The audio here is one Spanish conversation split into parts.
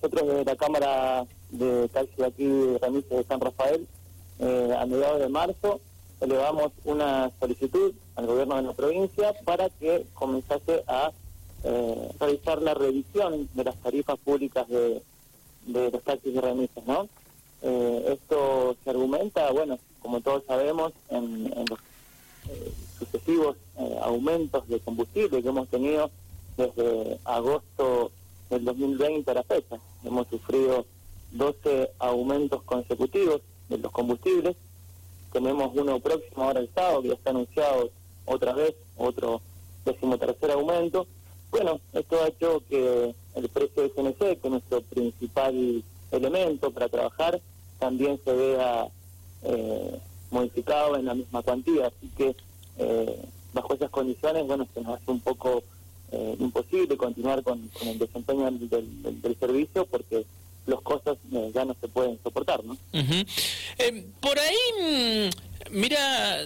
nosotros desde la Cámara de Taxi de aquí, de de San Rafael, eh, a mediados de marzo, elevamos una solicitud al gobierno de la provincia para que comenzase a eh, realizar la revisión de las tarifas públicas de, de los taxis y remisas, ¿no? Eh, esto se argumenta, bueno, como todos sabemos, en, los eh, sucesivos eh, aumentos de combustible que hemos tenido desde agosto del 2020 a la fecha. Hemos sufrido 12 aumentos consecutivos de los combustibles. Tenemos uno próximo ahora el sábado, que está anunciado otra vez, otro decimotercer aumento. Bueno, esto ha hecho que el precio de CNC, que es nuestro principal elemento para trabajar, también se vea eh, modificado en la misma cuantía. Así que eh, bajo esas condiciones, bueno, se nos hace un poco eh, imposible continuar con, el desempeño del, servicio porque los costos ya no se pueden soportar, ¿no? por ahí, mm, mira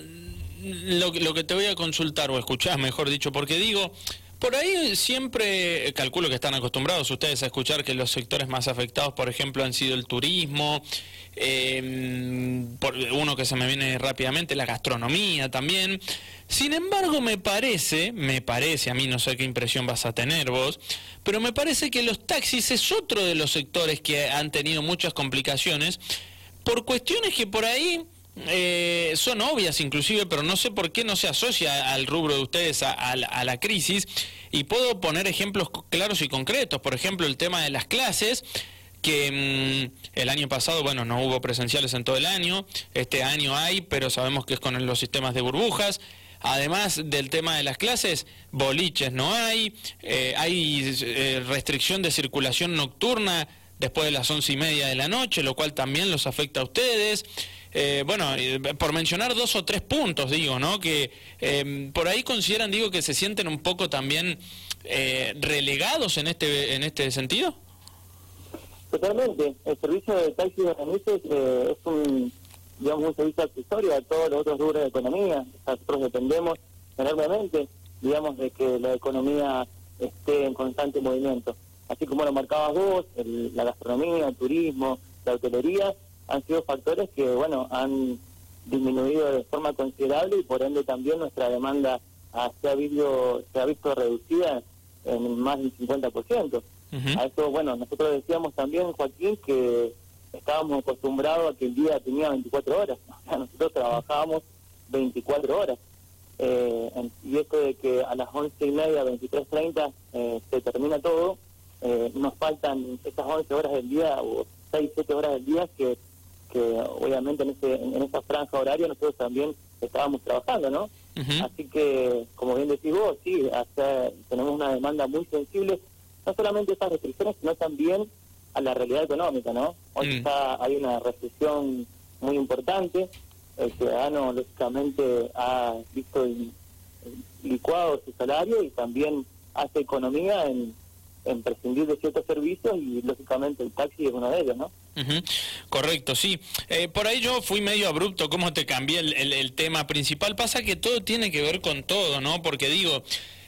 lo, lo que te voy a consultar o escuchar, mejor dicho, porque digo, por ahí siempre calculo que están acostumbrados ustedes a escuchar que los sectores más afectados, por ejemplo, han sido el turismo, em, por uno que se me viene rápidamente, la gastronomía también. Sin embargo, me parece, me parece, a mí no sé qué impresión vas a tener vos, pero me parece que los taxis es otro de los sectores que han tenido muchas complicaciones por cuestiones que por ahí eh, son obvias inclusive, pero no sé por qué no se asocia al rubro de ustedes a, la crisis. Y puedo poner ejemplos claros y concretos. Por ejemplo, el tema de las clases que mm, el año pasado, bueno, no hubo presenciales en todo el año, este año hay, pero sabemos que es con los sistemas de burbujas. Además del tema de las clases, boliches no hay, eh, hay eh, restricción de circulación nocturna después de las once y media de la noche, lo cual también los afecta a ustedes. Eh, bueno, por mencionar dos o tres puntos, digo, ¿no? Que em, por ahí consideran, digo, que se sienten un poco también eh, relegados en este, en este sentido. Totalmente. El servicio de taxi de remises eh, es un, digamos, un servicio accesorio a todos los otros rubros de economía. Nosotros dependemos enormemente, digamos, de que la economía esté en constante movimiento. Así como lo marcabas vos, la gastronomía, el turismo, la hotelería, han sido factores que, bueno, han disminuido de forma considerable y por ende también nuestra demanda se, ha visto, se ha visto reducida en más del 50%. A eso, bueno, nosotros decíamos también, Joaquín, que estábamos acostumbrados a que el día tenía 24 horas. O sea, nosotros trabajábamos 24 horas. Eh, y esto de que a las 11 y media, 23.30 eh, se termina todo, eh, nos faltan esas 11 horas del día o 6, 7 horas del día que que obviamente en, ese, en esa franja horaria nosotros también estábamos trabajando, ¿no? Así que, como bien decís vos, sí, tenemos una demanda muy sensible, no solamente a estas restricciones, sino también a la realidad económica, ¿no? Hoy mm. hay una recesión muy importante, el ciudadano lógicamente ha visto licuado su salario y también hace economía en, en prescindir de ciertos servicios y lógicamente el taxi es uno de ellos, ¿no? Correcto, sí. Eh, por ahí yo fui medio abrupto, cómo te cambié el, tema principal. Pasa que todo tiene que ver con todo, ¿no? Porque digo,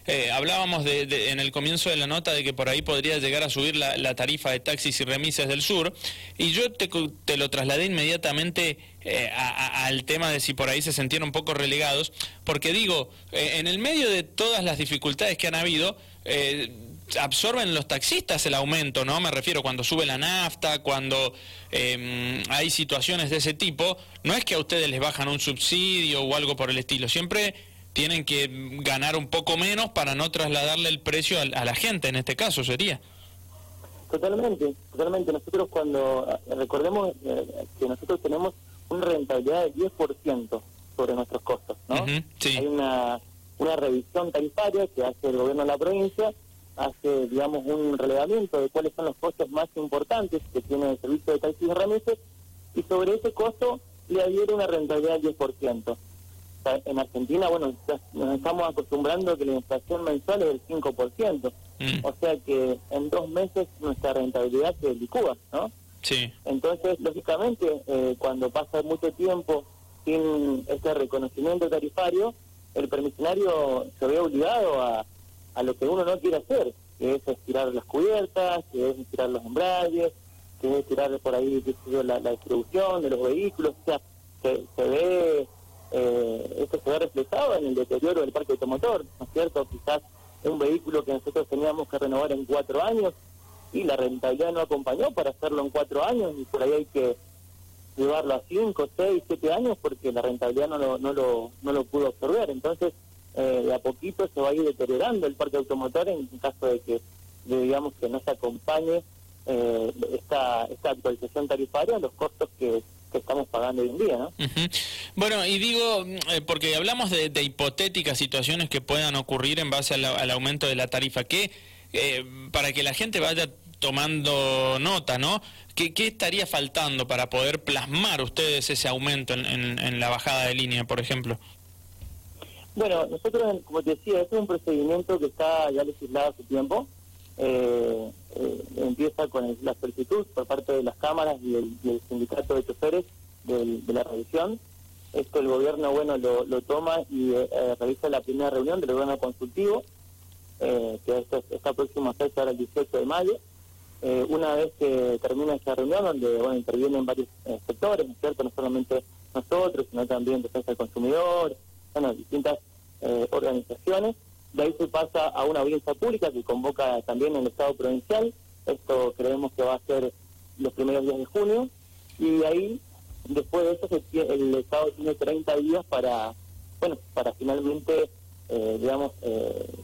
eh, hablábamos de, en el comienzo de la nota de que por ahí podría llegar a subir la, tarifa de taxis y remises del sur, y yo te, te lo trasladé inmediatamente eh, al tema de si por ahí se sintieron un poco relegados, porque digo, en el medio de todas las dificultades que han habido, absorben los taxistas el aumento, ¿no? Me refiero cuando sube la nafta, cuando em, hay situaciones de ese tipo, no es que a ustedes les bajan un subsidio o algo por el estilo, siempre tienen que ganar un poco menos para no trasladarle el precio a, la gente, en este caso sería. Totalmente, totalmente. Nosotros cuando, recordemos eh, que nosotros tenemos una rentabilidad del 10% sobre nuestros costos, ¿no? Hay una, una revisión tarifaria que hace el gobierno de la provincia hace, digamos, un relevamiento de cuáles son los costos más importantes que tiene el servicio de taxis y remises, y sobre ese costo le adhiere una rentabilidad del 10%. en Argentina, bueno, nos estamos acostumbrando a que la inflación mensual es del 5%, mm. o sea que en dos meses nuestra rentabilidad se licúa, ¿no? Sí. Entonces, lógicamente, eh, cuando pasa mucho tiempo sin este reconocimiento tarifario, el permisionario se ve obligado a a lo que uno no quiere hacer. que es estirar las cubiertas, que es estirar los embragues, que es estirar por ahí la, distribución de los vehículos, o sea, se, ve, eh, esto se ve reflejado en el deterioro del parque automotor, ¿no es cierto? Quizás un vehículo que nosotros teníamos que renovar en cuatro años y la rentabilidad no acompañó para hacerlo en cuatro años y por ahí hay que llevarlo a cinco, seis, siete años porque la rentabilidad no lo, no lo, no lo pudo absorber. Entonces, eh, a poquito se va a ir deteriorando el parque automotor en caso de que, digamos, que no se acompañe eh, esta, esta actualización tarifaria los costos que, estamos pagando hoy en día, ¿no? Bueno, y digo, eh, porque hablamos de, hipotéticas situaciones que puedan ocurrir en base al aumento de la tarifa, que para que la gente vaya tomando nota, ¿no? ¿Qué, estaría faltando para poder plasmar ustedes ese aumento en, la bajada de línea, por ejemplo? Bueno, nosotros, como te decía, este es un procedimiento que está ya legislado hace tiempo. Eh, eh, empieza con la solicitud por parte de las cámaras y el, sindicato de choferes de la revisión. Esto el gobierno, bueno, lo, toma y eh, realiza la primera reunión del gobierno consultivo, que esta, esta próxima fecha era el 18 de mayo. Eh, una vez que termina esta reunión, donde bueno, intervienen varios eh, sectores, ¿no es cierto? No solamente nosotros, sino también Defensa del Consumidor, bueno, distintas eh, organizaciones. De ahí se pasa a una audiencia pública que convoca también el Estado provincial. Esto creemos que va a ser los primeros días de junio. Y ahí, después de eso, el Estado tiene 30 días para, bueno, para finalmente, digamos,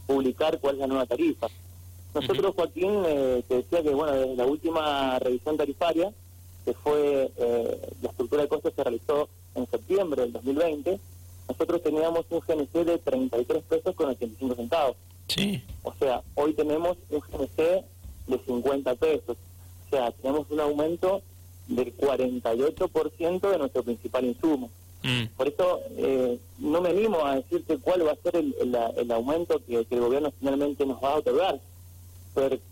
publicar cuál es la nueva tarifa. Nosotros, Joaquín, eh, te decía que, bueno, desde la última revisión tarifaria, que fue, eh, la estructura de costos se realizó en septiembre del 2020, nosotros teníamos un GNC de 33 pesos con 85 centavos. Sí. O sea, hoy tenemos un GNC de 50 pesos. O sea, tenemos un aumento del 48% de nuestro principal insumo. Mm. Por eso eh, no me animo a decirte cuál va a ser el, aumento que, que, el gobierno finalmente nos va a otorgar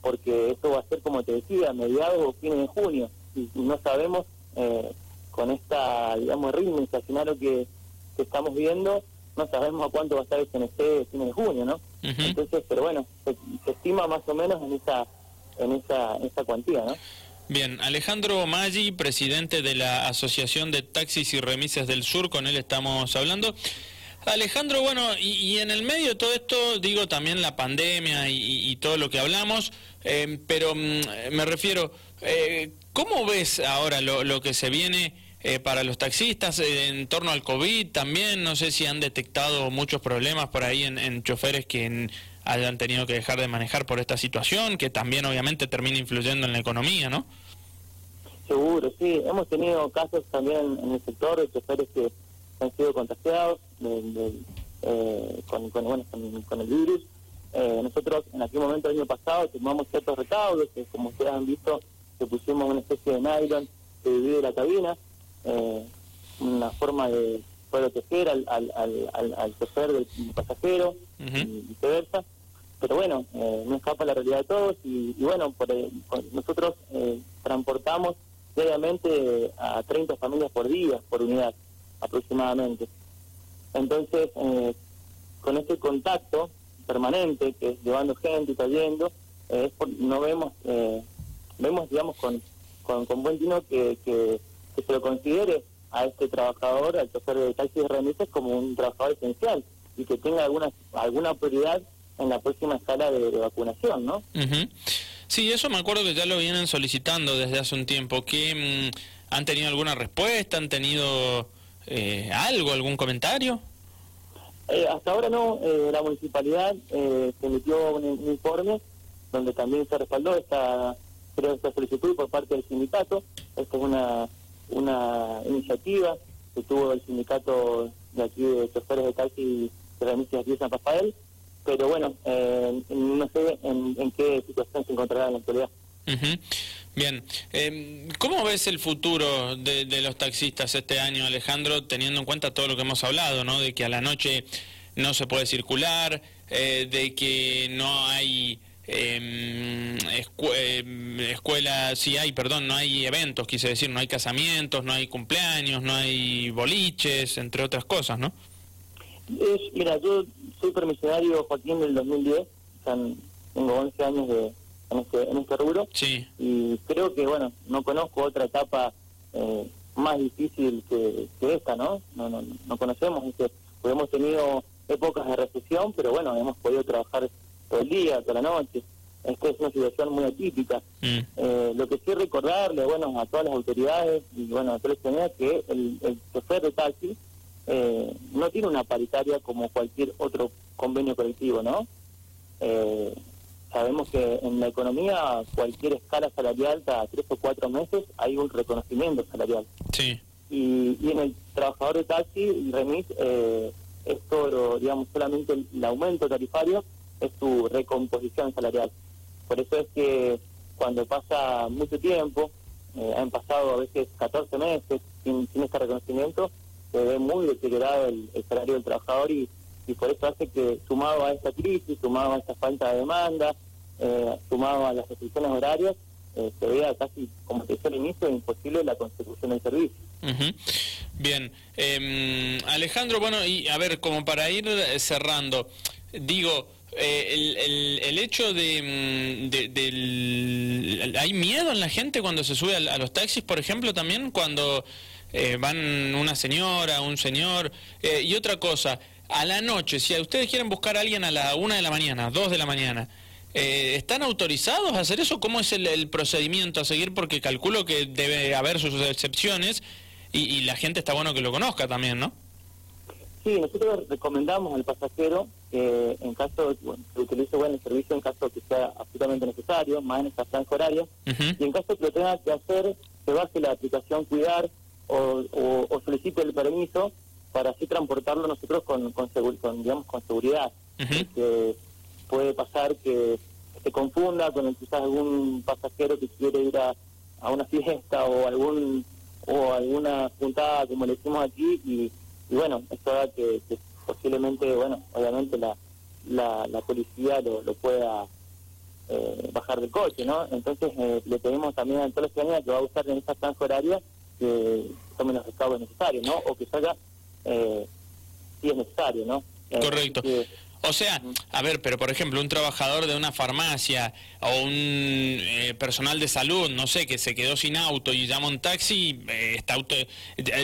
porque esto va a ser, como te decía, a mediados o fines de junio, y, no sabemos eh, con esta, digamos, ritmo inflacionario que, que estamos viendo, no sabemos a cuánto va a estar el CNC fines de junio, ¿no? Entonces, pero bueno, se, estima más o menos en esa, en esa, en esa cuantía, ¿no? Bien, Alejandro Maggi, presidente de la Asociación de Taxis y Remises del Sur, con él estamos hablando. Alejandro, bueno, y, en el medio de todo esto, digo también la pandemia y, todo lo que hablamos, eh, pero mm, me refiero, eh, ¿cómo ves ahora lo, que se viene eh, para los taxistas en torno al COVID? También no sé si han detectado muchos problemas por ahí en, choferes que hayan tenido que dejar de manejar por esta situación, que también obviamente termina influyendo en la economía, ¿no? Seguro, sí. Hemos tenido casos también en el sector de choferes que han sido contagiados eh, con, bueno, con, el virus. Eh, nosotros en aquel momento, el año pasado, tomamos ciertos recaudos, que como ustedes han visto, que pusimos una especie de nylon que divide la cabina, eh, una forma de proteger al, al, al, al, chofer del pasajero y viceversa. Pero bueno, no escapa la realidad de todos y, bueno, por, nosotros transportamos diariamente a 30 familias por día, por unidad aproximadamente. Entonces, eh, con este contacto permanente, que es llevando gente y trayendo, eh, no vemos, eh, vemos digamos, con, con, buen tino que, que, se lo considere a este trabajador, al chofer de taxis y remises, como un trabajador esencial y que tenga alguna, alguna prioridad en la próxima escala de, vacunación, ¿no? Sí, eso me acuerdo que ya lo vienen solicitando desde hace un tiempo. que mm, ¿Han tenido alguna respuesta? ¿Han tenido eh, algo, algún comentario? Eh, hasta ahora no, eh, la municipalidad se emitió un, informe donde también se respaldó esta, esta solicitud por parte del sindicato. Esta es una, una iniciativa que tuvo el sindicato de aquí de choferes de taxi de remisias aquí de San Rafael, pero bueno, no sé en, qué situación se encontrará en la actualidad. Bien, eh, ¿cómo ves el futuro de, los taxistas este año, Alejandro, teniendo en cuenta todo lo que hemos hablado, ¿no? de que a la noche no se puede circular, eh, de que no hay em, em, escuelas, sí hay, perdón, no hay eventos, quise decir, no hay casamientos, no hay cumpleaños, no hay boliches, entre otras cosas, ¿no? mira, yo soy permisionario, Joaquín, del 2010, tengo 11 años de, en, este, en este rubro Sí. y creo que, bueno, no conozco otra etapa eh, más difícil que, que esta, ¿no? No, no, no conocemos, este, pues hemos tenido épocas de recesión, pero bueno, hemos podido trabajar todo el día, toda la noche. Esta es una situación muy atípica. Mm. Eh, lo que sí recordarle, bueno, a todas las autoridades y bueno, a la ciudadanía que el, el chofer de taxi eh, no tiene una paritaria como cualquier otro convenio colectivo, ¿no? Eh, sabemos que en la economía cualquier escala salarial cada tres o cuatro meses hay un reconocimiento salarial Sí. y, y en el trabajador de taxi y remis eh, esto lo, digamos solamente el, el aumento tarifario es su recomposición salarial por eso es que cuando pasa mucho tiempo eh, han pasado a veces 14 meses sin, este reconocimiento se ve muy deteriorado el, salario del trabajador y, y por eso hace que sumado a esta crisis sumado a esta falta de demanda eh, sumado a las restricciones horarias eh, se vea casi como te decía al inicio imposible la consecución del servicio Ujú. Bien, Eh, Alejandro, bueno, y a ver, como para ir cerrando, digo, eh, el, el, hecho de, mm, de- del... ¿Hay miedo en la gente cuando se sube a, a los taxis, por ejemplo, también cuando eh, van una señora, un señor? Eh, y otra cosa, a la noche, si ustedes quieren buscar a alguien a la una de la mañana, dos de la mañana, eh, ¿Están autorizados a hacer eso? ¿Cómo es el, el procedimiento a seguir? Porque calculo que debe haber sus excepciones y, y la gente está bueno que lo conozca también, ¿no? Sí, nosotros recomendamos al pasajero que en caso de bueno, que utilice bueno, el servicio en caso que sea absolutamente necesario, más en esta franja horaria, y en caso que lo tenga que hacer, se baje la aplicación Cuidar o, o- o solicite el permiso para así transportarlo nosotros con, con, con, digamos, con seguridad. Porque puede pasar que se confunda con el, quizás algún pasajero que quiere ir a, a una fiesta o algún o alguna juntada como le decimos aquí y, y bueno, esto da que, que posiblemente, bueno, obviamente la, la, la policía lo, lo pueda eh, bajar del coche, ¿no? Entonces eh, le pedimos también a toda la ciudadanía que va a usar en esta franja horaria que tomen los recaudos necesarios, ¿no? O que salga eh, si es necesario, ¿no? Eh, Correcto. que, O sea, a ver, pero por ejemplo, un trabajador de una farmacia o un eh, personal de salud, no sé, que se quedó sin auto y llama un taxi, eh, está auto- eh,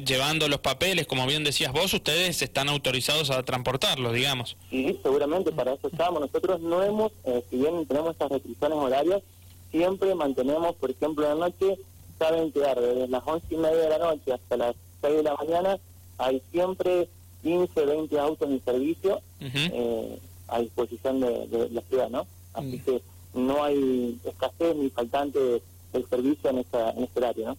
llevando los papeles, como bien decías vos, ustedes están autorizados a transportarlos, digamos. Sí, seguramente para eso estamos. Nosotros no hemos, eh, si bien tenemos estas restricciones horarias, siempre mantenemos, por ejemplo, en la noche, saben quedar desde las once y media de la noche hasta las seis de la mañana, hay siempre 15, 20 autos en servicio eh, a disposición de, de la ciudad, ¿no? Así Mm. que no hay escasez ni faltante del servicio en, esta, en este horario, ¿no?